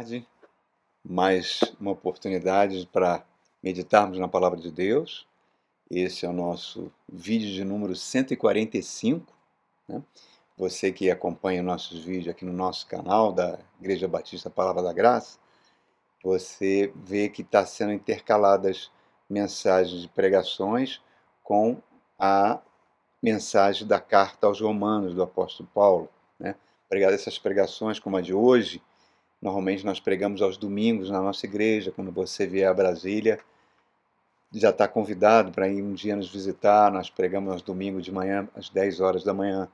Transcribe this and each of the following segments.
tarde. Mais uma oportunidade para meditarmos na palavra de Deus. Esse é o nosso vídeo de número 145. Né? Você que acompanha nossos vídeos aqui no nosso canal da Igreja Batista Palavra da Graça, você vê que está sendo intercaladas mensagens de pregações com a mensagem da carta aos Romanos do apóstolo Paulo. Né? Essas pregações, como a de hoje, Normalmente nós pregamos aos domingos na nossa igreja. Quando você vier a Brasília, já está convidado para ir um dia nos visitar. Nós pregamos aos domingos de manhã, às 10 horas da manhã.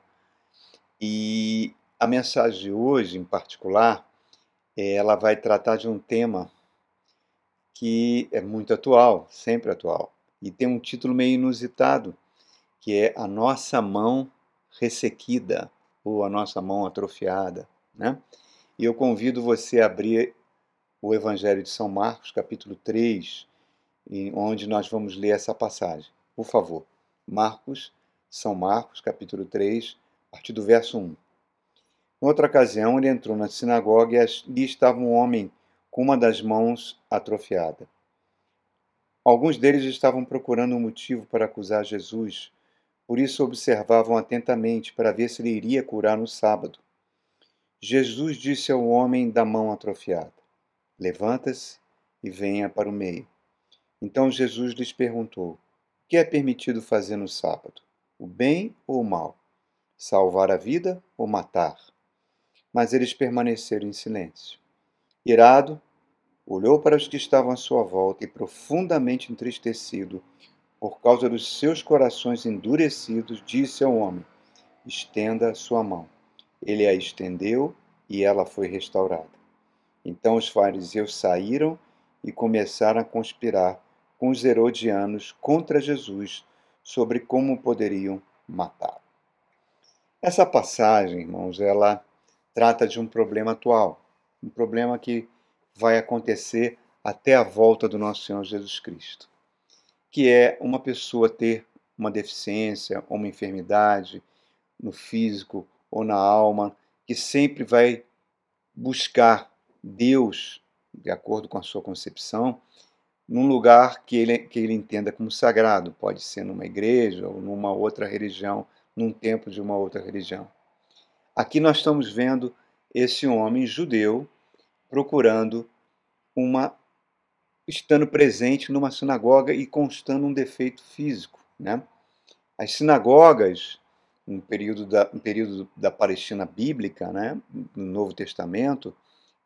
E a mensagem de hoje, em particular, ela vai tratar de um tema que é muito atual, sempre atual. E tem um título meio inusitado, que é A Nossa Mão Ressequida, ou A Nossa Mão Atrofiada. Né? E eu convido você a abrir o Evangelho de São Marcos, capítulo 3, onde nós vamos ler essa passagem. Por favor, Marcos, São Marcos, capítulo 3, a partir do verso 1. Em outra ocasião, ele entrou na sinagoga e ali estava um homem com uma das mãos atrofiada. Alguns deles estavam procurando um motivo para acusar Jesus, por isso observavam atentamente para ver se ele iria curar no sábado. Jesus disse ao homem da mão atrofiada: Levanta-se e venha para o meio. Então Jesus lhes perguntou: O que é permitido fazer no sábado? O bem ou o mal? Salvar a vida ou matar? Mas eles permaneceram em silêncio. Irado, olhou para os que estavam à sua volta e, profundamente entristecido, por causa dos seus corações endurecidos, disse ao homem: Estenda a sua mão. Ele a estendeu e ela foi restaurada. Então os fariseus saíram e começaram a conspirar com os herodianos contra Jesus sobre como poderiam matá-lo. Essa passagem, irmãos, ela trata de um problema atual, um problema que vai acontecer até a volta do nosso Senhor Jesus Cristo, que é uma pessoa ter uma deficiência uma enfermidade no físico ou na alma, que sempre vai buscar Deus, de acordo com a sua concepção, num lugar que ele, que ele entenda como sagrado. Pode ser numa igreja ou numa outra religião, num templo de uma outra religião. Aqui nós estamos vendo esse homem judeu procurando uma. estando presente numa sinagoga e constando um defeito físico. Né? As sinagogas um período da, um período da Palestina bíblica, né, no Novo Testamento,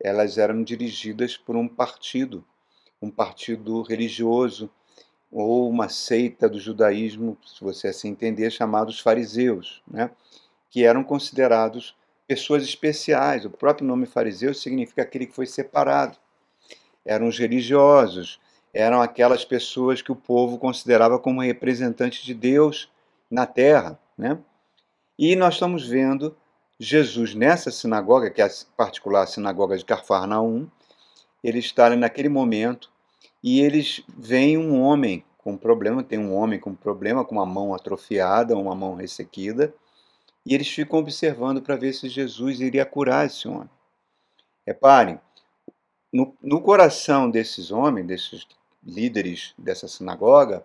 elas eram dirigidas por um partido, um partido religioso ou uma seita do judaísmo, se você assim entender, chamados fariseus, né, que eram considerados pessoas especiais. O próprio nome fariseu significa aquele que foi separado. Eram os religiosos, eram aquelas pessoas que o povo considerava como representantes de Deus na terra, né? E nós estamos vendo Jesus nessa sinagoga, que é a particular sinagoga de Carfarnaum, ele está ali naquele momento e eles veem um homem com problema, tem um homem com problema, com uma mão atrofiada, uma mão ressequida, e eles ficam observando para ver se Jesus iria curar esse homem. Reparem, no, no coração desses homens, desses líderes dessa sinagoga,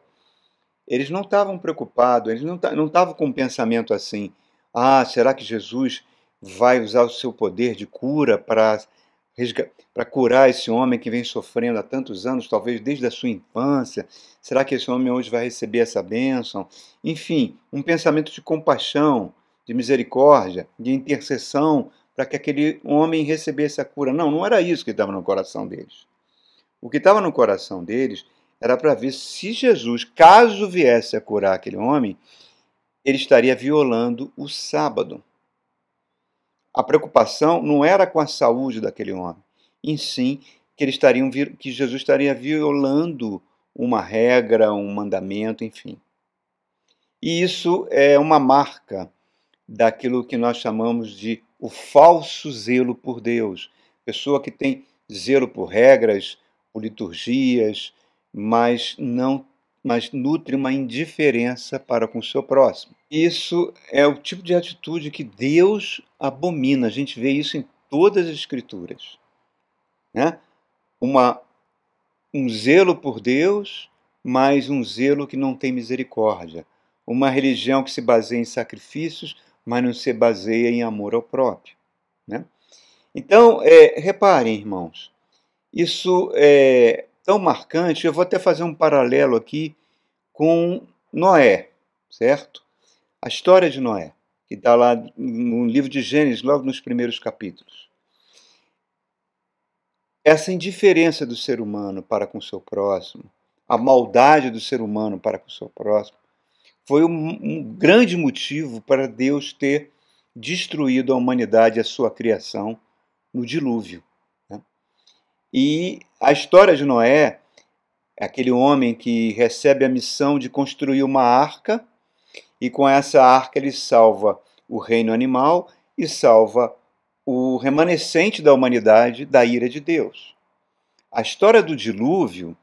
eles não estavam preocupados, eles não estavam com um pensamento assim, ah, será que Jesus vai usar o seu poder de cura para para curar esse homem que vem sofrendo há tantos anos, talvez desde a sua infância? Será que esse homem hoje vai receber essa bênção? Enfim, um pensamento de compaixão, de misericórdia, de intercessão para que aquele homem recebesse a cura. Não, não era isso que estava no coração deles. O que estava no coração deles era para ver se Jesus, caso viesse a curar aquele homem, ele estaria violando o sábado. A preocupação não era com a saúde daquele homem, em sim que eles estariam que Jesus estaria violando uma regra, um mandamento, enfim. E isso é uma marca daquilo que nós chamamos de o falso zelo por Deus. Pessoa que tem zelo por regras, por liturgias, mas não mas nutre uma indiferença para com o seu próximo. Isso é o tipo de atitude que Deus abomina. A gente vê isso em todas as Escrituras. né? Uma, um zelo por Deus, mas um zelo que não tem misericórdia. Uma religião que se baseia em sacrifícios, mas não se baseia em amor ao próprio. Né? Então, é, reparem, irmãos, isso é tão marcante. Eu vou até fazer um paralelo aqui com Noé, certo? A história de Noé, que está lá no livro de Gênesis, logo nos primeiros capítulos. Essa indiferença do ser humano para com o seu próximo, a maldade do ser humano para com o seu próximo, foi um, um grande motivo para Deus ter destruído a humanidade e a sua criação no dilúvio. E a história de Noé é aquele homem que recebe a missão de construir uma arca, e com essa arca ele salva o reino animal e salva o remanescente da humanidade da ira de Deus. A história do dilúvio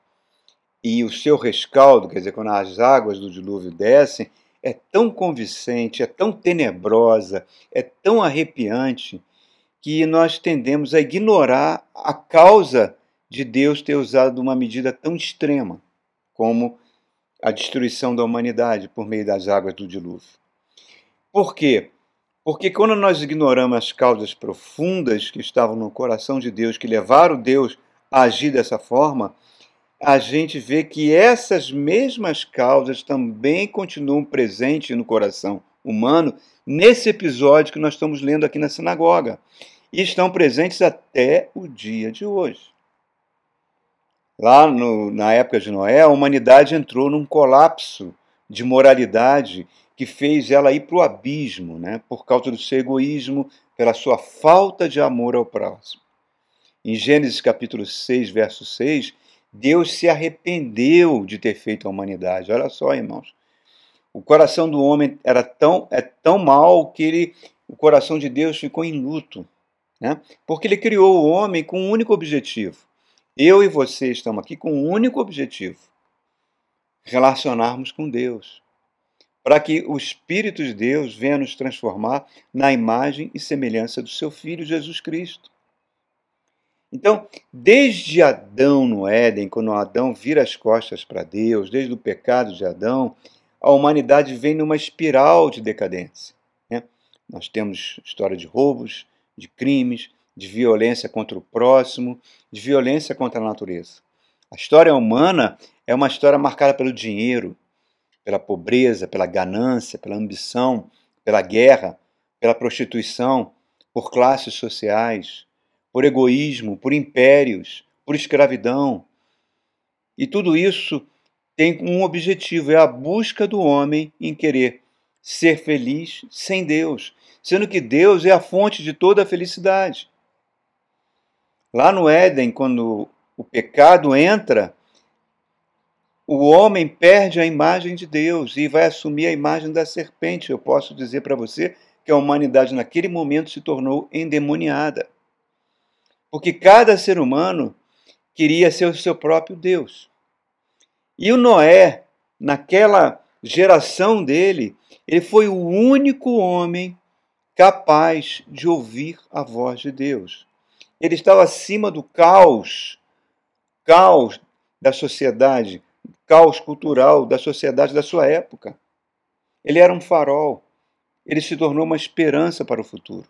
e o seu rescaldo, quer dizer, quando as águas do dilúvio descem, é tão convincente, é tão tenebrosa, é tão arrepiante, que nós tendemos a ignorar a causa de Deus ter usado uma medida tão extrema como a destruição da humanidade por meio das águas do dilúvio. Por quê? Porque quando nós ignoramos as causas profundas que estavam no coração de Deus, que levaram Deus a agir dessa forma, a gente vê que essas mesmas causas também continuam presentes no coração humano nesse episódio que nós estamos lendo aqui na sinagoga. E estão presentes até o dia de hoje. Lá no, na época de Noé, a humanidade entrou num colapso de moralidade que fez ela ir para o abismo, né? por causa do seu egoísmo, pela sua falta de amor ao próximo. Em Gênesis capítulo 6, verso 6, Deus se arrependeu de ter feito a humanidade. Olha só, irmãos. O coração do homem era tão, é tão mal que ele, o coração de Deus ficou em luto. Né? Porque ele criou o homem com um único objetivo. Eu e você estamos aqui com um único objetivo: relacionarmos com Deus. Para que o Espírito de Deus venha nos transformar na imagem e semelhança do seu Filho Jesus Cristo. Então, desde Adão no Éden, quando Adão vira as costas para Deus, desde o pecado de Adão, a humanidade vem numa espiral de decadência. Né? Nós temos história de roubos, de crimes, de violência contra o próximo, de violência contra a natureza. A história humana é uma história marcada pelo dinheiro, pela pobreza, pela ganância, pela ambição, pela guerra, pela prostituição, por classes sociais, por egoísmo, por impérios, por escravidão. E tudo isso tem um objetivo: é a busca do homem em querer ser feliz sem Deus, sendo que Deus é a fonte de toda a felicidade. Lá no Éden, quando o pecado entra, o homem perde a imagem de Deus e vai assumir a imagem da serpente. Eu posso dizer para você que a humanidade naquele momento se tornou endemoniada. Porque cada ser humano queria ser o seu próprio Deus. E o Noé, naquela geração dele, ele foi o único homem capaz de ouvir a voz de Deus. Ele estava acima do caos, caos da sociedade, caos cultural da sociedade da sua época. Ele era um farol. Ele se tornou uma esperança para o futuro.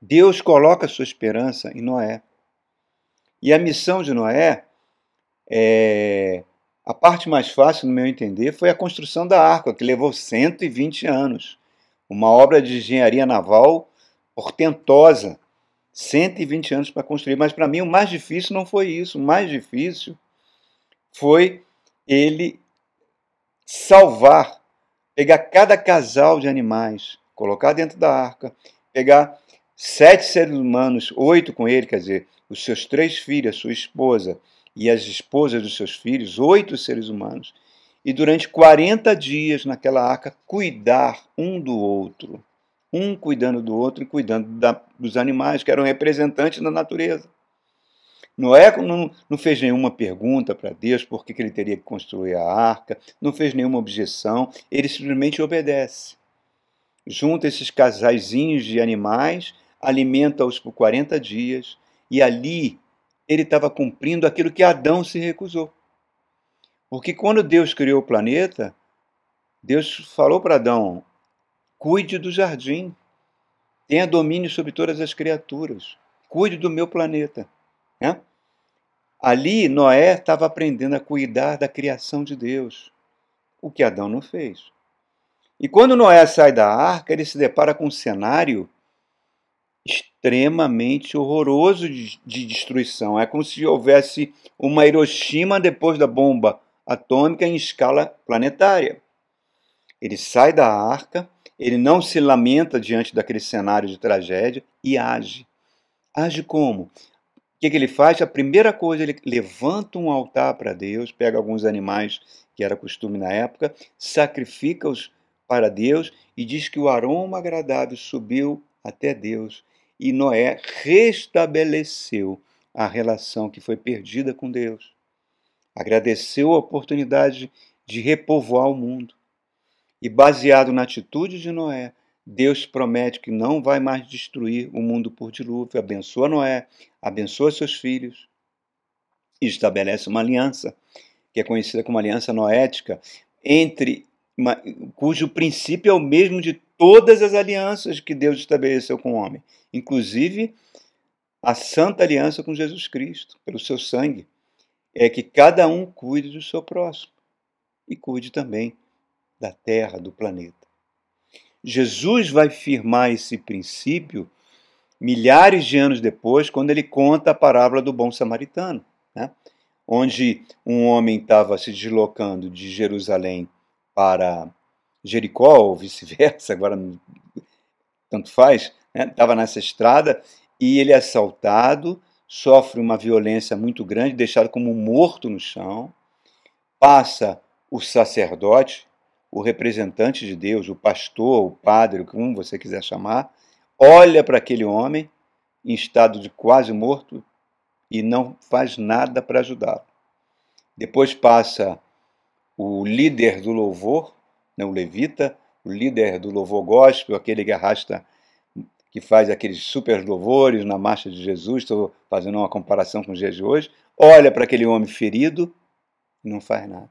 Deus coloca sua esperança em Noé. E a missão de Noé, é, a parte mais fácil, no meu entender, foi a construção da arca, que levou 120 anos. Uma obra de engenharia naval portentosa. 120 anos para construir. Mas para mim o mais difícil não foi isso. O mais difícil foi ele salvar, pegar cada casal de animais, colocar dentro da arca, pegar sete seres humanos, oito com ele, quer dizer, os seus três filhos, a sua esposa e as esposas dos seus filhos, oito seres humanos, e durante 40 dias naquela arca cuidar um do outro, um cuidando do outro e cuidando da, dos animais, que eram representantes da natureza. Noé não, não fez nenhuma pergunta para Deus por que, ele teria que construir a arca, não fez nenhuma objeção, ele simplesmente obedece. Junta esses casaizinhos de animais alimenta-os por 40 dias, e ali ele estava cumprindo aquilo que Adão se recusou. Porque quando Deus criou o planeta, Deus falou para Adão: cuide do jardim, tenha domínio sobre todas as criaturas, cuide do meu planeta. Né? Ali, Noé estava aprendendo a cuidar da criação de Deus, o que Adão não fez. E quando Noé sai da arca, ele se depara com um cenário extremamente horroroso de, de, destruição. É como se houvesse uma Hiroshima depois da bomba atômica em escala planetária. Ele sai da arca, ele não se lamenta diante daquele cenário de tragédia e age. Age como? O que, que ele faz? A primeira coisa, ele levanta um altar para Deus, pega alguns animais que era costume na época, sacrifica-os para Deus e diz que o aroma agradável subiu até Deus e Noé restabeleceu a relação que foi perdida com Deus. Agradeceu a oportunidade de repovoar o mundo. E baseado na atitude de Noé, Deus promete que não vai mais destruir o mundo por dilúvio, abençoa Noé, abençoa seus filhos. E estabelece uma aliança, que é conhecida como aliança noética, entre uma, cujo princípio é o mesmo de todas as alianças que Deus estabeleceu com o homem, inclusive a santa aliança com Jesus Cristo, pelo seu sangue, é que cada um cuide do seu próximo e cuide também da terra, do planeta. Jesus vai firmar esse princípio milhares de anos depois, quando ele conta a parábola do bom samaritano, né? onde um homem estava se deslocando de Jerusalém para Jericó, ou vice-versa, agora tanto faz, estava né? nessa estrada e ele é assaltado, sofre uma violência muito grande, deixado como morto no chão. Passa o sacerdote, o representante de Deus, o pastor, o padre, como você quiser chamar, olha para aquele homem em estado de quase morto e não faz nada para ajudá-lo. Depois passa o líder do louvor, né, o levita, o líder do louvor gospel, aquele que arrasta, que faz aqueles super louvores na marcha de Jesus, estou fazendo uma comparação com dias de hoje, olha para aquele homem ferido e não faz nada.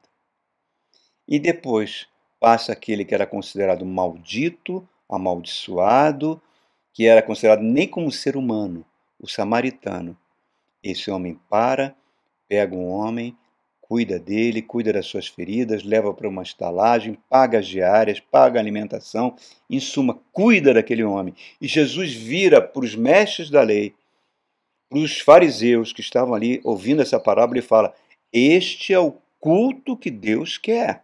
E depois passa aquele que era considerado maldito, amaldiçoado, que era considerado nem como ser humano, o samaritano. Esse homem para, pega um homem, cuida dele, cuida das suas feridas, leva para uma estalagem, paga as diárias, paga a alimentação, em suma, cuida daquele homem. E Jesus vira para os mestres da lei, para os fariseus que estavam ali ouvindo essa parábola e fala: Este é o culto que Deus quer.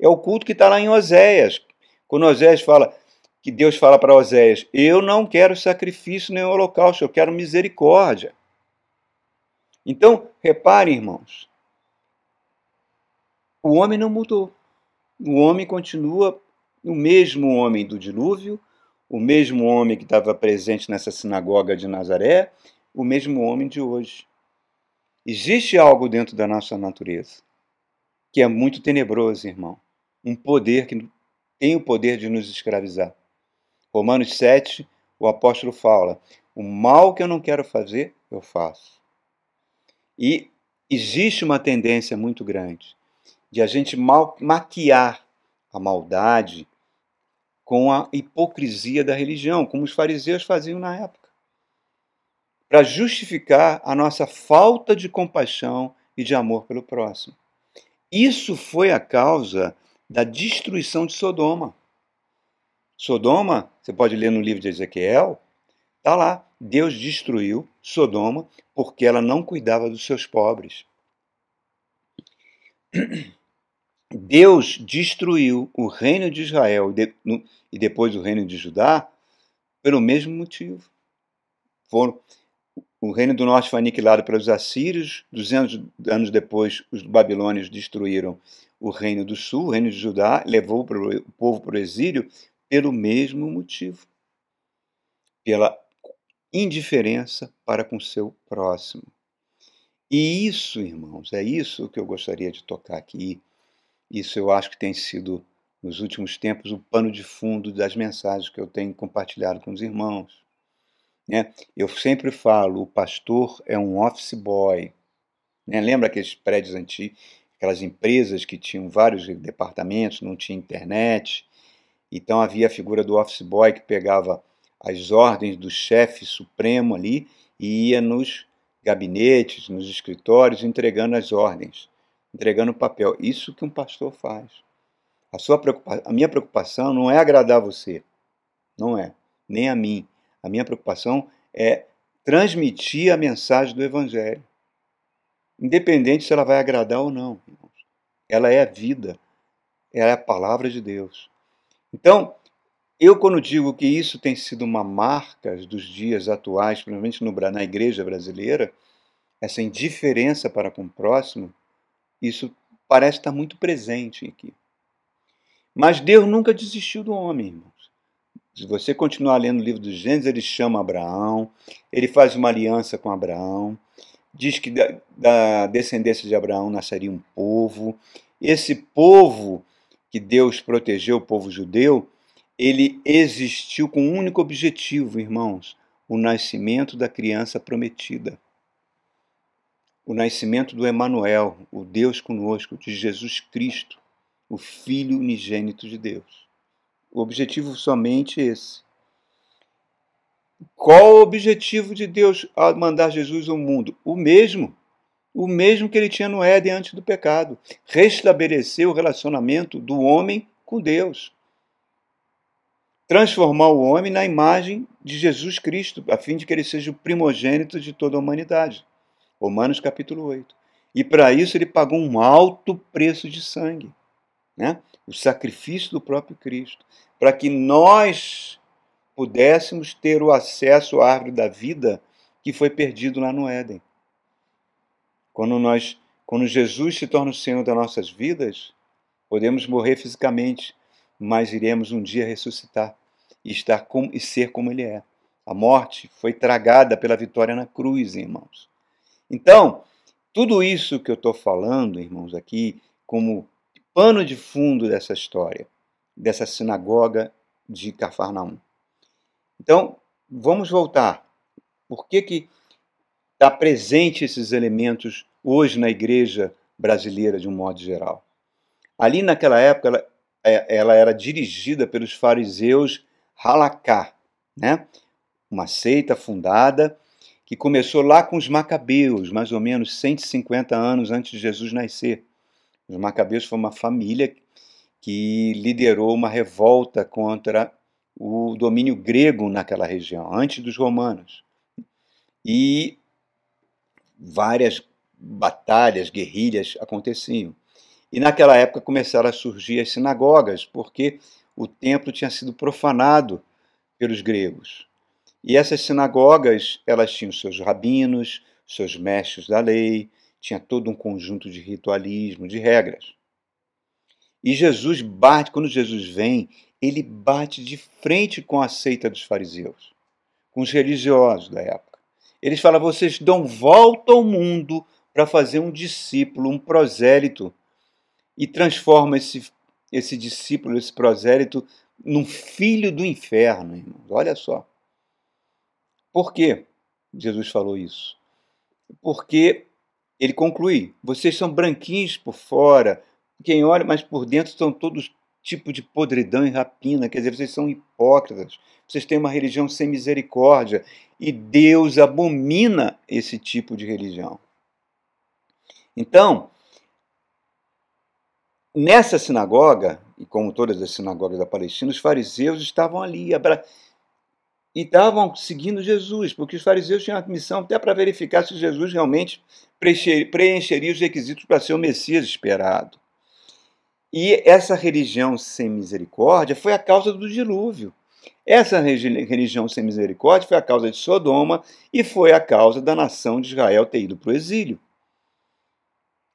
É o culto que está lá em Oséias. Quando Oséias fala, que Deus fala para Oséias: Eu não quero sacrifício nem holocausto, eu quero misericórdia. Então, reparem, irmãos, o homem não mudou. O homem continua o mesmo homem do dilúvio, o mesmo homem que estava presente nessa sinagoga de Nazaré, o mesmo homem de hoje. Existe algo dentro da nossa natureza que é muito tenebroso, irmão. Um poder que tem o poder de nos escravizar. Romanos 7, o apóstolo fala: o mal que eu não quero fazer, eu faço. E existe uma tendência muito grande de a gente maquiar a maldade com a hipocrisia da religião, como os fariseus faziam na época, para justificar a nossa falta de compaixão e de amor pelo próximo. Isso foi a causa da destruição de Sodoma. Sodoma, você pode ler no livro de Ezequiel, está lá. Deus destruiu Sodoma porque ela não cuidava dos seus pobres. Deus destruiu o reino de Israel e depois o reino de Judá pelo mesmo motivo. Foram, o reino do norte foi aniquilado pelos assírios, 200 anos depois os babilônios destruíram o reino do sul, o reino de Judá, levou o povo para o exílio pelo mesmo motivo. Pela indiferença para com seu próximo. E isso, irmãos, é isso que eu gostaria de tocar aqui isso eu acho que tem sido, nos últimos tempos, o pano de fundo das mensagens que eu tenho compartilhado com os irmãos. Né? Eu sempre falo, o pastor é um office boy. Né? Lembra aqueles prédios antigos, aquelas empresas que tinham vários departamentos, não tinha internet. Então havia a figura do office boy que pegava as ordens do chefe supremo ali e ia nos gabinetes, nos escritórios, entregando as ordens, entregando papel. Isso que um pastor faz. A, sua preocupa... a minha preocupação não é agradar você, não é, nem a mim. A minha preocupação é transmitir a mensagem do Evangelho, independente se ela vai agradar ou não. Ela é a vida, ela é a palavra de Deus. Então, eu, quando digo que isso tem sido uma marca dos dias atuais, principalmente no, na igreja brasileira, essa indiferença para com o próximo, isso parece estar muito presente aqui. Mas Deus nunca desistiu do homem, irmãos. Se você continuar lendo o livro dos Gênesis, ele chama Abraão, ele faz uma aliança com Abraão, diz que da, da descendência de Abraão nasceria um povo. Esse povo que Deus protegeu, o povo judeu, ele existiu com um único objetivo, irmãos: o nascimento da criança prometida. O nascimento do Emanuel, o Deus conosco, de Jesus Cristo, o Filho unigênito de Deus. O objetivo somente esse. Qual o objetivo de Deus ao mandar Jesus ao mundo? O mesmo. O mesmo que ele tinha no Éden antes do pecado. Restabelecer o relacionamento do homem com Deus transformar o homem na imagem de Jesus Cristo, a fim de que ele seja o primogênito de toda a humanidade. Romanos capítulo 8. E para isso ele pagou um alto preço de sangue, né? o sacrifício do próprio Cristo, para que nós pudéssemos ter o acesso à árvore da vida que foi perdido lá no Éden. Quando nós, quando Jesus se torna o Senhor das nossas vidas, podemos morrer fisicamente, mas iremos um dia ressuscitar e estar com, e ser como ele é. A morte foi tragada pela vitória na cruz, irmãos. Então, tudo isso que eu estou falando, irmãos, aqui, como pano de fundo dessa história, dessa sinagoga de Cafarnaum. Então, vamos voltar. Por que que está presente esses elementos hoje na igreja brasileira de um modo geral? Ali naquela época, ela, é, ela era dirigida pelos fariseus Halaká, né? uma seita fundada que começou lá com os Macabeus, mais ou menos 150 anos antes de Jesus nascer. Os Macabeus foi uma família que liderou uma revolta contra o domínio grego naquela região, antes dos romanos. E várias batalhas, guerrilhas aconteciam. E naquela época começaram a surgir as sinagogas, porque o templo tinha sido profanado pelos gregos. E essas sinagogas, elas tinham seus rabinos, seus mestres da lei, tinha todo um conjunto de ritualismo, de regras. E Jesus bate, quando Jesus vem, ele bate de frente com a seita dos fariseus, com os religiosos da época. Eles falam: vocês dão volta ao mundo para fazer um discípulo, um prosélito, e transforma esse esse discípulo, esse prosélito, num filho do inferno, irmãos. Olha só. Por que Jesus falou isso? Porque ele conclui: vocês são branquinhos por fora, quem olha, mas por dentro são todos tipo de podridão e rapina, quer dizer, vocês são hipócritas, vocês têm uma religião sem misericórdia e Deus abomina esse tipo de religião. Então, Nessa sinagoga, e como todas as sinagogas da Palestina, os fariseus estavam ali abra... e estavam seguindo Jesus, porque os fariseus tinham a missão até para verificar se Jesus realmente preencheria os requisitos para ser o Messias esperado. E essa religião sem misericórdia foi a causa do dilúvio. Essa religião sem misericórdia foi a causa de Sodoma e foi a causa da nação de Israel ter ido para o exílio.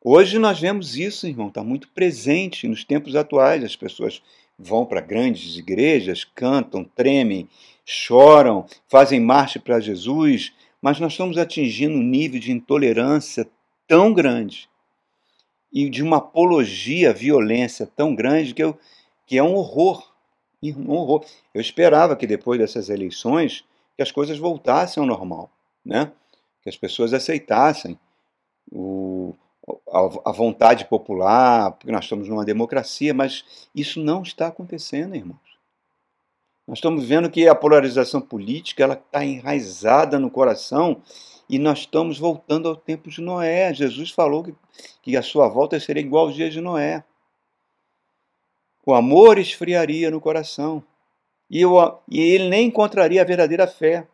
Hoje nós vemos isso, irmão, está muito presente nos tempos atuais. As pessoas vão para grandes igrejas, cantam, tremem, choram, fazem marcha para Jesus, mas nós estamos atingindo um nível de intolerância tão grande e de uma apologia à violência tão grande que, eu, que é um horror. Um horror. Eu esperava que depois dessas eleições que as coisas voltassem ao normal, né? que as pessoas aceitassem o, a, a vontade popular, porque nós estamos numa democracia, mas isso não está acontecendo, irmãos. Nós estamos vendo que a polarização política ela está enraizada no coração e nós estamos voltando ao tempo de Noé. Jesus falou que, que a sua volta seria igual aos dias de Noé. O amor esfriaria no coração e, e ele nem encontraria a verdadeira fé.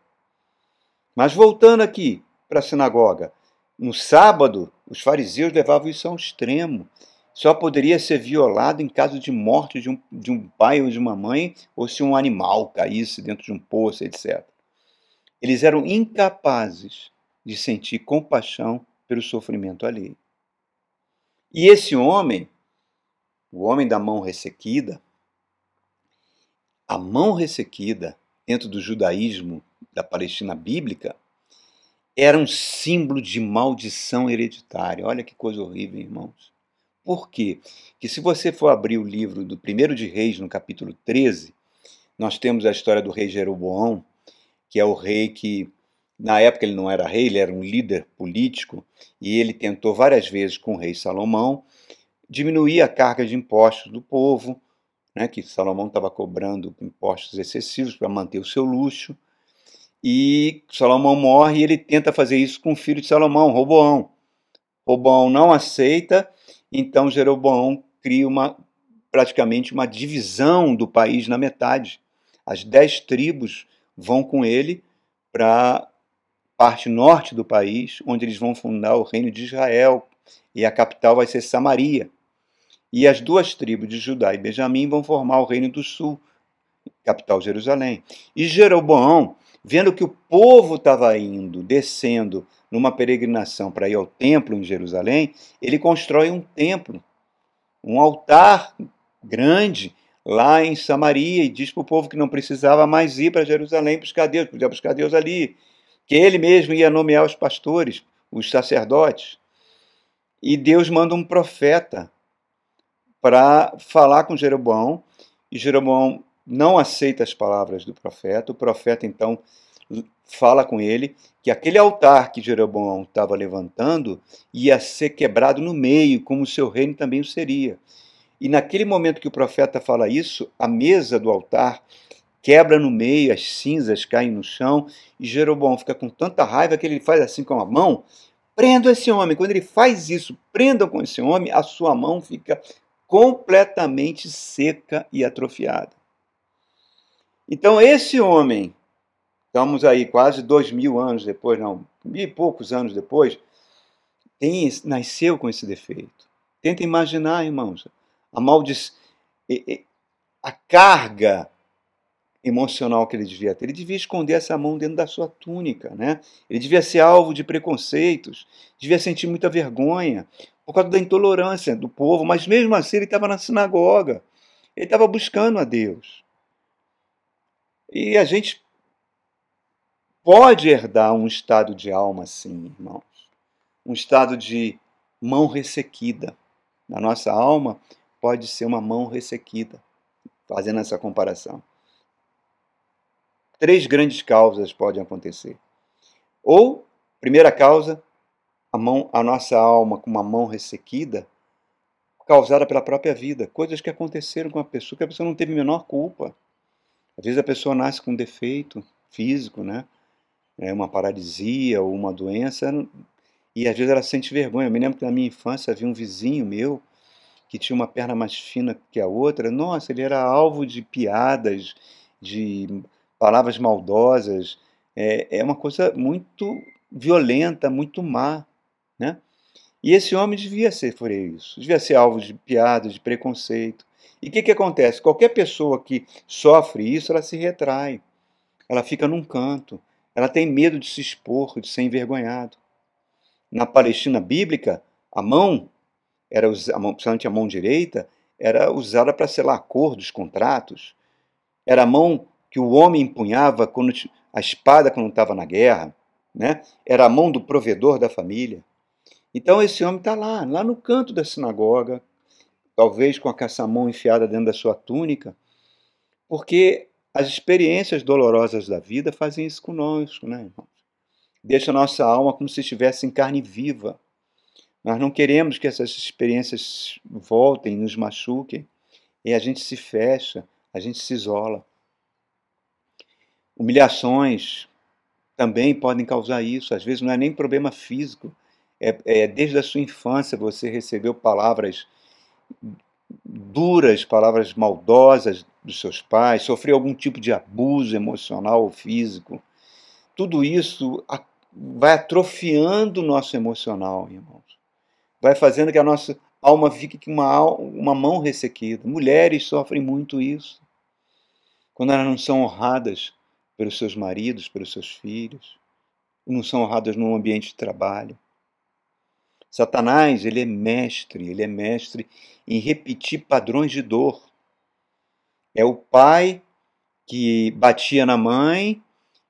Mas voltando aqui para a sinagoga, no sábado, os fariseus levavam isso a um extremo só poderia ser violado em caso de morte de um, de um pai ou de uma mãe, ou se um animal caísse dentro de um poço, etc. Eles eram incapazes de sentir compaixão pelo sofrimento alheio. E esse homem, o homem da mão ressequida, a mão ressequida, dentro do judaísmo da Palestina bíblica, era um símbolo de maldição hereditária. Olha que coisa horrível, irmãos. Por quê? Que se você for abrir o livro do primeiro de Reis, no capítulo 13, nós temos a história do rei Jeroboão, que é o rei que, na época ele não era rei, ele era um líder político, e ele tentou várias vezes com o rei Salomão diminuir a carga de impostos do povo, né, que Salomão estava cobrando impostos excessivos para manter o seu luxo, e Salomão morre e ele tenta fazer isso com o filho de Salomão, Roboão. Roboão não aceita então Jeroboão cria uma, praticamente uma divisão do país na metade. As dez tribos vão com ele para parte norte do país, onde eles vão fundar o reino de Israel, e a capital vai ser Samaria. E as duas tribos de Judá e Benjamim vão formar o reino do sul, capital Jerusalém. E Jeroboão, vendo que o povo estava indo, descendo numa peregrinação para ir ao templo em Jerusalém, ele constrói um templo, um altar grande lá em Samaria e diz para o povo que não precisava mais ir para Jerusalém buscar Deus, podia buscar Deus ali, que ele mesmo ia nomear os pastores, os sacerdotes. E Deus manda um profeta para falar com Jeroboão, e Jeroboão não aceita as palavras do profeta. O profeta então fala com ele que aquele altar que Jeroboão estava levantando ia ser quebrado no meio, como o seu reino também o seria. E naquele momento que o profeta fala isso, a mesa do altar quebra no meio, as cinzas caem no chão, e Jeroboão fica com tanta raiva que ele faz assim com a mão: prendam esse homem. Quando ele faz isso, prendam com esse homem, a sua mão fica completamente seca e atrofiada. Então, esse homem Estamos aí quase dois mil anos depois, não, mil e poucos anos depois, tem, nasceu com esse defeito. Tenta imaginar, irmãos, a maldição, a carga emocional que ele devia ter. Ele devia esconder essa mão dentro da sua túnica, né? Ele devia ser alvo de preconceitos, devia sentir muita vergonha por causa da intolerância do povo, mas mesmo assim ele estava na sinagoga, ele estava buscando a Deus. E a gente pode herdar um estado de alma assim, irmãos. Um estado de mão ressequida. Na nossa alma pode ser uma mão ressequida, fazendo essa comparação. Três grandes causas podem acontecer. Ou, primeira causa, a, mão, a nossa alma com uma mão ressequida, causada pela própria vida, coisas que aconteceram com a pessoa que a pessoa não teve a menor culpa. Às vezes a pessoa nasce com um defeito físico, né? é, uma paralisia ou uma doença, e às vezes ela sente vergonha. Eu me lembro que na minha infância havia um vizinho meu que tinha uma perna mais fina que a outra. Nossa, ele era alvo de piadas, de palavras maldosas. É, é uma coisa muito violenta, muito má, né? E esse homem devia ser por isso, devia ser alvo de piadas, de preconceito. E o que, que acontece? Qualquer pessoa que sofre isso, ela se retrai, ela fica num canto, ela tem medo de se expor, de ser envergonhado. Na Palestina bíblica, a mão, era a mão, principalmente a mão direita, era usada para selar acordos, contratos. Era a mão que o homem empunhava quando a espada quando estava na guerra, né? Era a mão do provedor da família. Então esse homem está lá, lá no canto da sinagoga, talvez com a caça-mão enfiada dentro da sua túnica, porque as experiências dolorosas da vida fazem isso conosco, né, irmãos? Deixa a nossa alma como se estivesse em carne viva. Nós não queremos que essas experiências voltem, nos machuquem, e a gente se fecha, a gente se isola. Humilhações também podem causar isso. Às vezes não é nem problema físico, é, é desde a sua infância você recebeu palavras duras, palavras maldosas dos seus pais, sofreu algum tipo de abuso emocional ou físico. Tudo isso vai atrofiando o nosso emocional, irmãos. Vai fazendo que a nossa alma fique com uma, uma mão ressequida. Mulheres sofrem muito isso. Quando elas não são honradas pelos seus maridos, pelos seus filhos, não são honradas no ambiente de trabalho. Satanás, ele é mestre, ele é mestre em repetir padrões de dor. É o pai que batia na mãe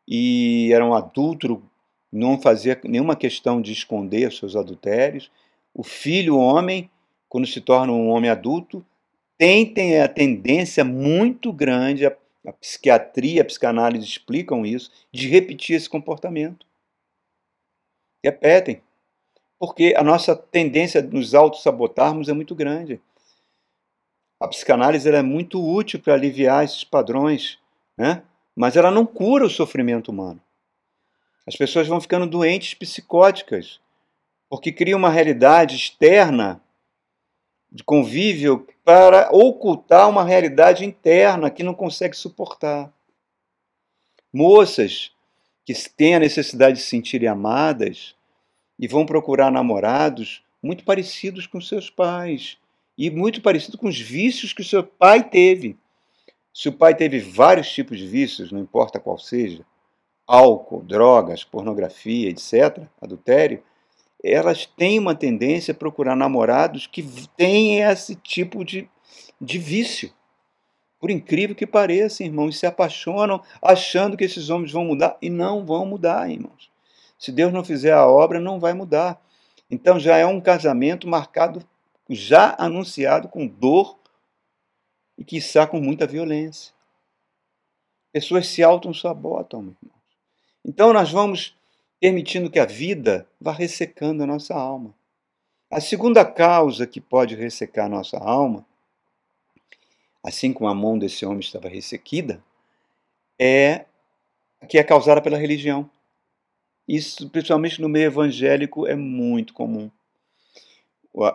e era um adúltero, não fazia nenhuma questão de esconder seus adultérios. O filho, o homem, quando se torna um homem adulto, tem, tem a tendência muito grande, a, a psiquiatria, a psicanálise explicam isso, de repetir esse comportamento. Repetem porque a nossa tendência de nos auto-sabotarmos é muito grande. A psicanálise é muito útil para aliviar esses padrões, né? mas ela não cura o sofrimento humano. As pessoas vão ficando doentes psicóticas, porque criam uma realidade externa de convívio para ocultar uma realidade interna que não consegue suportar. Moças que têm a necessidade de se sentirem amadas e vão procurar namorados muito parecidos com seus pais e muito parecidos com os vícios que o seu pai teve. Se o pai teve vários tipos de vícios, não importa qual seja, álcool, drogas, pornografia, etc., adultério, elas têm uma tendência a procurar namorados que têm esse tipo de, de vício. Por incrível que pareça, irmãos, se apaixonam achando que esses homens vão mudar e não vão mudar, irmãos. Se Deus não fizer a obra, não vai mudar. Então já é um casamento marcado, já anunciado com dor e quiçá com muita violência. Pessoas se auto-sabotam, meu irmão. Então nós vamos permitindo que a vida vá ressecando a nossa alma. A segunda causa que pode ressecar a nossa alma, assim como a mão desse homem estava ressequida, é que é causada pela religião. Isso, principalmente no meio evangélico, é muito comum.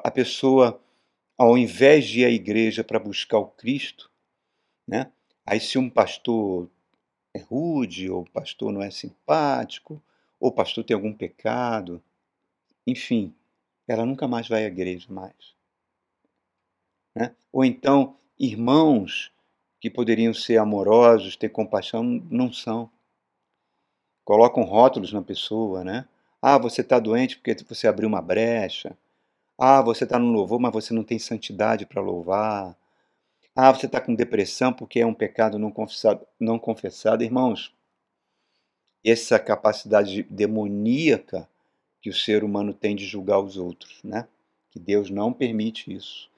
A pessoa, ao invés de ir à igreja para buscar o Cristo, né? aí se um pastor é rude, ou o pastor não é simpático, ou o pastor tem algum pecado, enfim, ela nunca mais vai à igreja mais. Né? Ou então, irmãos que poderiam ser amorosos, ter compaixão, não são colocam rótulos na pessoa, né? Ah, você está doente porque você abriu uma brecha. Ah, você está no louvor, mas você não tem santidade para louvar. Ah, você está com depressão porque é um pecado não confessado, não confessado. Irmãos, essa capacidade demoníaca que o ser humano tem de julgar os outros, né? Que Deus não permite isso.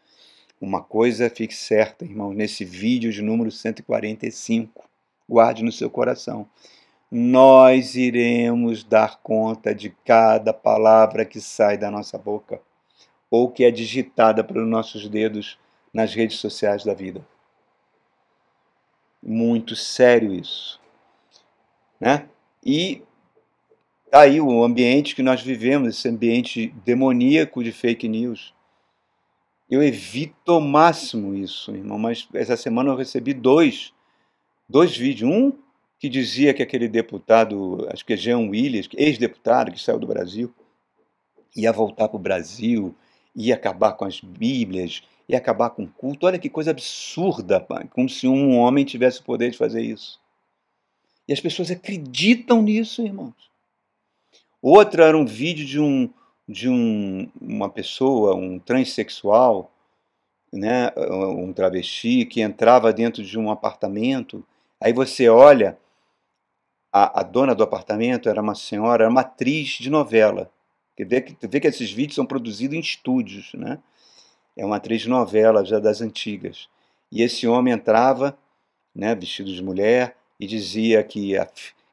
Uma coisa fique certa, irmão, nesse vídeo de número 145, guarde no seu coração nós iremos dar conta de cada palavra que sai da nossa boca ou que é digitada pelos nossos dedos nas redes sociais da vida. Muito sério isso. Né? E tá aí o ambiente que nós vivemos, esse ambiente demoníaco de fake news. Eu evito ao máximo isso, irmão, mas essa semana eu recebi dois, dois vídeos. Um que dizia que aquele deputado, acho que é Jean Willis, ex-deputado que saiu do Brasil, ia voltar para o Brasil, ia acabar com as Bíblias, ia acabar com o culto. Olha que coisa absurda, pai, como se um homem tivesse o poder de fazer isso. E as pessoas acreditam nisso, irmãos. Outra era um vídeo de um de um, uma pessoa, um transexual, né, um travesti que entrava dentro de um apartamento. Aí você olha a, a, dona do apartamento era uma senhora, era uma atriz de novela. Quer ver que, vê que esses vídeos são produzidos em estúdios, né? É uma atriz de novela já das antigas. E esse homem entrava, né, vestido de mulher, e dizia que ia,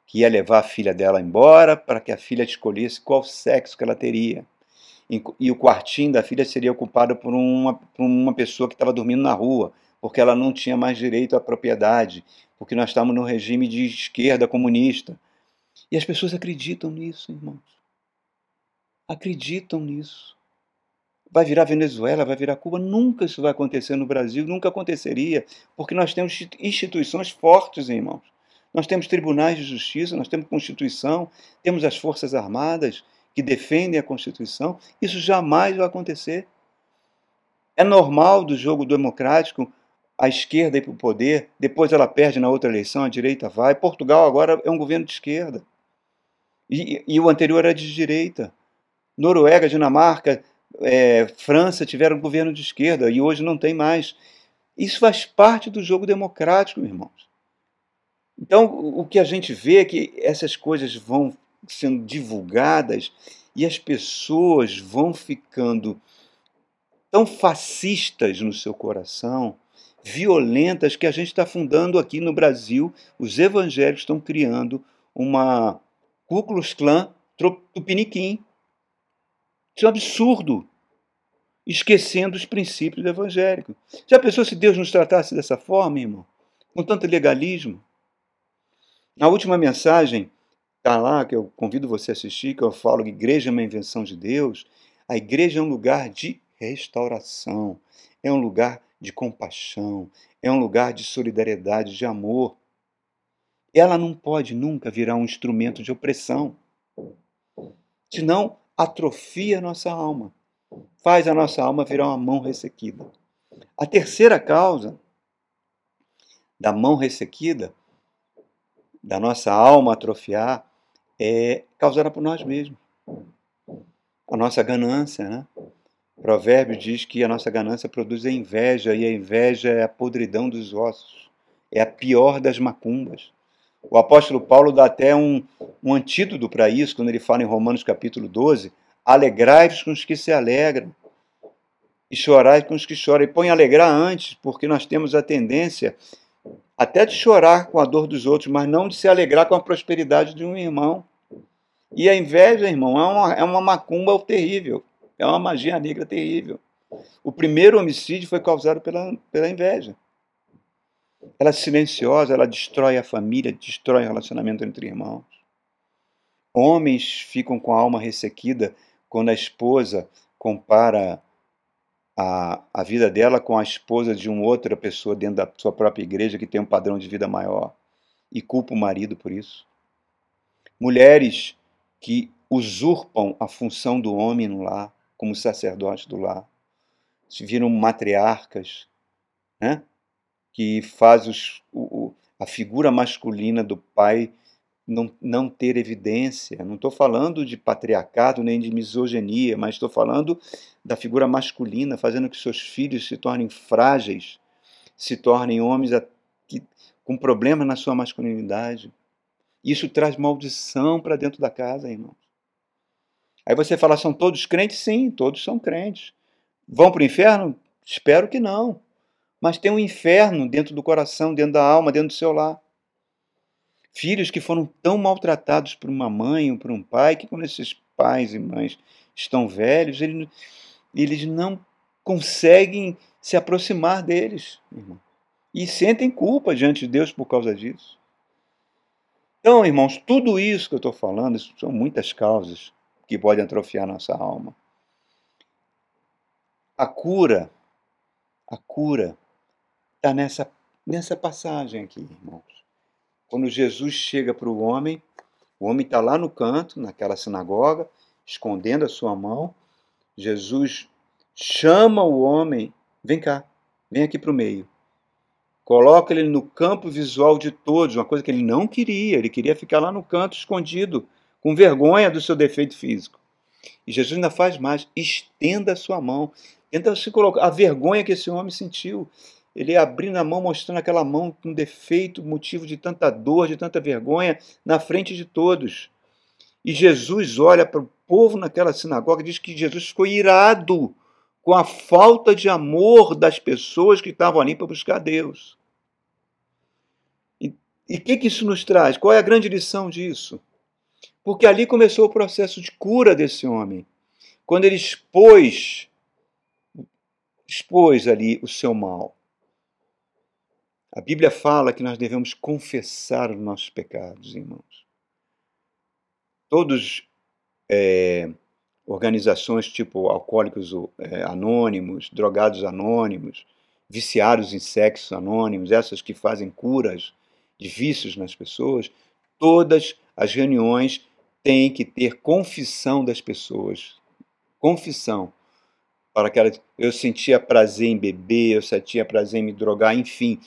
que ia levar a filha dela embora para que a filha escolhesse qual sexo que ela teria. E, e o quartinho da filha seria ocupado por uma, por uma pessoa que estava dormindo na rua, porque ela não tinha mais direito à propriedade, porque nós estamos no regime de esquerda comunista. E as pessoas acreditam nisso, irmãos. Acreditam nisso. Vai virar Venezuela, vai virar Cuba. Nunca isso vai acontecer no Brasil, nunca aconteceria, porque nós temos instituições fortes, irmãos. Nós temos tribunais de justiça, nós temos Constituição, temos as Forças Armadas que defendem a Constituição. Isso jamais vai acontecer. É normal do jogo democrático a esquerda ir para o poder, depois ela perde na outra eleição, a direita vai. Portugal agora é um governo de esquerda. E, e o anterior era de direita. Noruega, Dinamarca, é, França tiveram governo de esquerda e hoje não tem mais. Isso faz parte do jogo democrático, irmãos. Então, o que a gente vê é que essas coisas vão sendo divulgadas e as pessoas vão ficando tão fascistas no seu coração violentas que a gente está fundando aqui no Brasil. Os evangélicos estão criando uma Ku Klux Klan tupiniquim. Isso é um absurdo. Esquecendo os princípios do evangélico. Já pensou se Deus nos tratasse dessa forma, irmão? Com tanto legalismo? Na última mensagem, está lá, que eu convido você a assistir, que eu falo que igreja é uma invenção de Deus. A igreja é um lugar de restauração, é um lugar de compaixão, é um lugar de solidariedade, de amor. Ela não pode nunca virar um instrumento de opressão, senão atrofia a nossa alma, faz a nossa alma virar uma mão ressequida. A terceira causa da mão ressequida, da nossa alma atrofiar, é causada por nós mesmos. A nossa ganância, né? Provérbio diz que a nossa ganância produz a inveja, e a inveja é a podridão dos ossos, é a pior das macumbas. O apóstolo Paulo dá até um, um antídoto para isso, quando ele fala em Romanos capítulo 12: alegrai-vos com os que se alegram, e chorai com os que choram. E põe alegrar antes, porque nós temos a tendência até de chorar com a dor dos outros, mas não de se alegrar com a prosperidade de um irmão. E a inveja, irmão, é uma, é uma macumba terrível. É uma magia negra terrível. O primeiro homicídio foi causado pela, pela inveja. Ela é silenciosa, ela destrói a família, destrói o relacionamento entre irmãos. Homens ficam com a alma ressequida quando a esposa compara a, a vida dela com a esposa de uma outra pessoa dentro da sua própria igreja que tem um padrão de vida maior e culpa o marido por isso. Mulheres que usurpam a função do homem no lar como sacerdotes do lar. Se viram matriarcas, né? que faz os, o, a figura masculina do pai não, não ter evidência. Não estou falando de patriarcado nem de misoginia, mas estou falando da figura masculina, fazendo que seus filhos se tornem frágeis, se tornem homens a, que, com problemas na sua masculinidade. Isso traz maldição para dentro da casa, irmãos. Aí você fala, são todos crentes? Sim, todos são crentes. Vão para o inferno? Espero que não. Mas tem um inferno dentro do coração, dentro da alma, dentro do seu lar. Filhos que foram tão maltratados por uma mãe ou por um pai, que quando esses pais e mães estão velhos, eles, eles não conseguem se aproximar deles, irmão. E sentem culpa diante de Deus por causa disso. Então, irmãos, tudo isso que eu estou falando, são muitas causas que pode atrofiar nossa alma. A cura, a cura está nessa, nessa passagem aqui, irmãos. Quando Jesus chega para o homem, o homem está lá no canto, naquela sinagoga, escondendo a sua mão. Jesus chama o homem, vem cá, vem aqui para o meio. Coloca ele no campo visual de todos, uma coisa que ele não queria, ele queria ficar lá no canto escondido, com vergonha do seu defeito físico. E Jesus ainda faz mais, estenda a sua mão. Tenta se colocar a vergonha que esse homem sentiu. Ele abrindo a mão, mostrando aquela mão com defeito, motivo de tanta dor, de tanta vergonha, na frente de todos. E Jesus olha para o povo naquela sinagoga e diz que Jesus ficou irado com a falta de amor das pessoas que estavam ali para buscar Deus. E o que, que isso nos traz? Qual é a grande lição disso? Porque ali começou o processo de cura desse homem. Quando ele expôs, expôs ali o seu mal. A Bíblia fala que nós devemos confessar os nossos pecados, irmãos. Todos é, organizações tipo Alcoólicos é, Anônimos, Drogados Anônimos, Viciados em Sexo Anônimos, essas que fazem curas de vícios nas pessoas, todas as reuniões têm que ter confissão das pessoas. Confissão. Para que ela, eu sentia prazer em beber, eu sentia prazer em me drogar, enfim.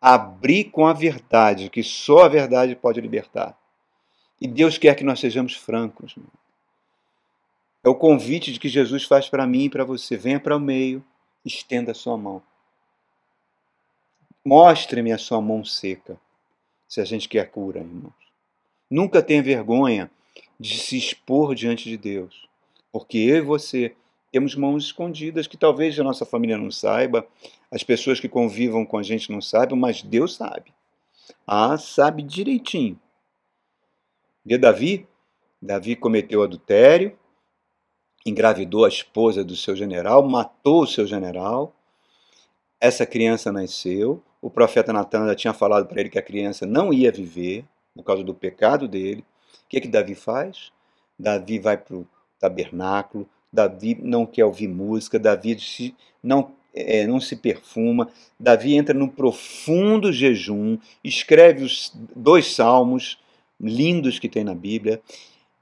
Abrir com a verdade, que só a verdade pode libertar. E Deus quer que nós sejamos francos. É o convite de que Jesus faz para mim e para você. Venha para o meio, estenda a sua mão. Mostre-me a sua mão seca, se a gente quer cura, irmãos. Nunca tenha vergonha de se expor diante de Deus, porque eu e você temos mãos escondidas que talvez a nossa família não saiba, as pessoas que convivam com a gente não saibam, mas Deus sabe. Ah, sabe direitinho. Vê Davi? Davi cometeu adultério, engravidou a esposa do seu general, matou o seu general. Essa criança nasceu. O profeta Natan já tinha falado para ele que a criança não ia viver por causa do pecado dele. O que, que Davi faz? Davi vai para o tabernáculo, Davi não quer ouvir música, Davi não, é, não se perfuma, Davi entra num profundo jejum, escreve os dois salmos lindos que tem na Bíblia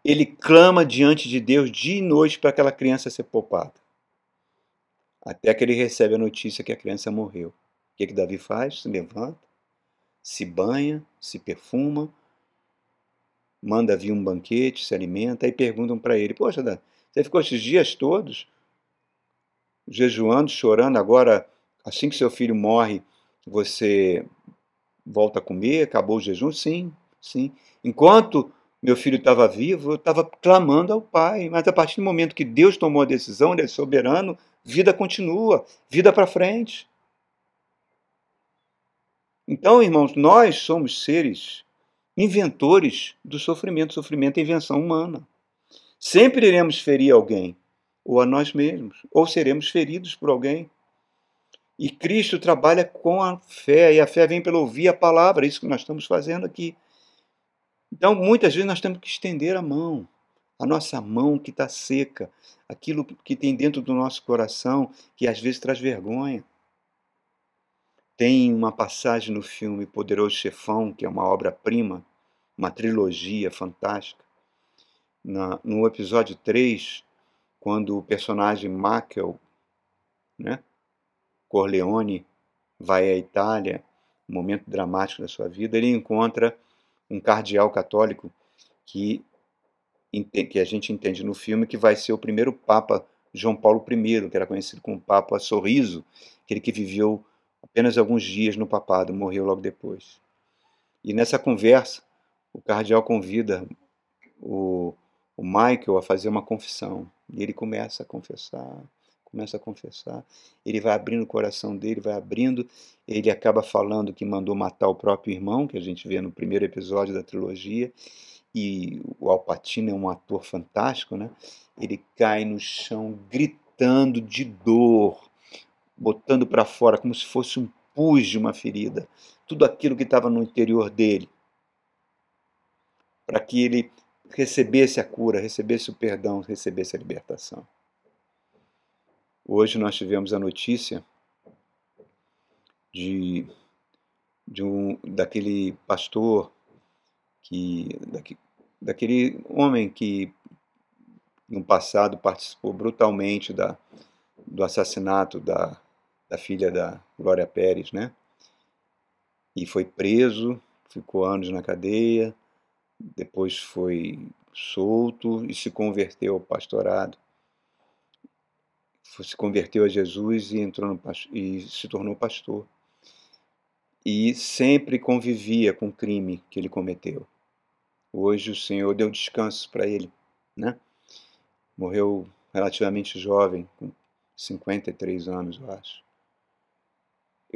ele clama diante de Deus dia e noite para aquela criança ser poupada. Até que ele recebe a notícia que a criança morreu. O que, que Davi faz? Se levanta, se banha, se perfuma, manda vir um banquete, se alimenta, e perguntam para ele: Poxa, você ficou esses dias todos jejuando, chorando, agora, assim que seu filho morre, você volta a comer, acabou o jejum? Sim, sim. Enquanto meu filho estava vivo, eu estava clamando ao Pai. Mas a partir do momento que Deus tomou a decisão, Ele é soberano, vida continua, vida para frente. Então, irmãos, nós somos seres inventores do sofrimento. Sofrimento é invenção humana. Sempre iremos ferir alguém, ou a nós mesmos, ou seremos feridos por alguém. E Cristo trabalha com a fé, e a fé vem pelo ouvir a palavra, é isso que nós estamos fazendo aqui. Então, muitas vezes nós temos que estender a mão, a nossa mão que está seca, aquilo que tem dentro do nosso coração, que às vezes traz vergonha. Tem uma passagem no filme Poderoso Chefão, que é uma obra-prima, uma trilogia fantástica. Na, no episódio 3, quando o personagem Michael, né, Corleone, vai à Itália, momento dramático da sua vida, ele encontra um cardeal católico que, que a gente entende no filme que vai ser o primeiro Papa João Paulo I, que era conhecido como Papa Sorriso, aquele que viveu apenas alguns dias no papado, morreu logo depois. E nessa conversa, o cardeal convida o, o Michael a fazer uma confissão. E ele começa a confessar, começa a confessar. Ele vai abrindo o coração dele, vai abrindo. Ele acaba falando que mandou matar o próprio irmão, que a gente vê no primeiro episódio da trilogia. E o Alpatino é um ator fantástico, né? Ele cai no chão gritando de dor, botando para fora como se fosse um pus de uma ferida, tudo aquilo que estava no interior dele, para que ele recebesse a cura, recebesse o perdão, recebesse a libertação. Hoje nós tivemos a notícia de, de um, daquele pastor, que, daquele homem que no passado participou brutalmente da, do assassinato da, da filha da Glória Pérez, né? E foi preso, ficou anos na cadeia, depois foi solto e se converteu ao pastorado se converteu a Jesus e entrou no, e se tornou pastor. E sempre convivia com o crime que ele cometeu. Hoje o Senhor deu descanso para ele, né? Morreu relativamente jovem, com 53 anos, eu acho.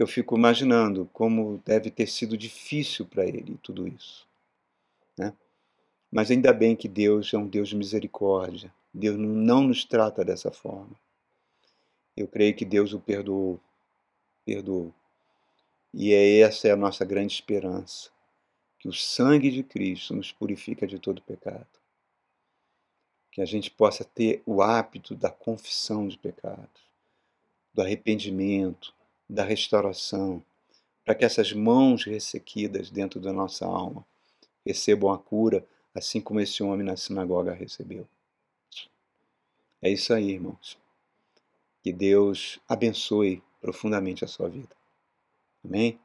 Eu fico imaginando como deve ter sido difícil para ele tudo isso. Né? Mas ainda bem que Deus é um Deus de misericórdia. Deus não nos trata dessa forma. Eu creio que Deus o perdoou. Perdoou. E é essa é a nossa grande esperança. Que o sangue de Cristo nos purifica de todo pecado. Que a gente possa ter o hábito da confissão de pecados, do arrependimento, da restauração, para que essas mãos ressequidas dentro da nossa alma recebam a cura, assim como esse homem na sinagoga recebeu. É isso aí, irmãos. Que Deus abençoe profundamente a sua vida. Amém?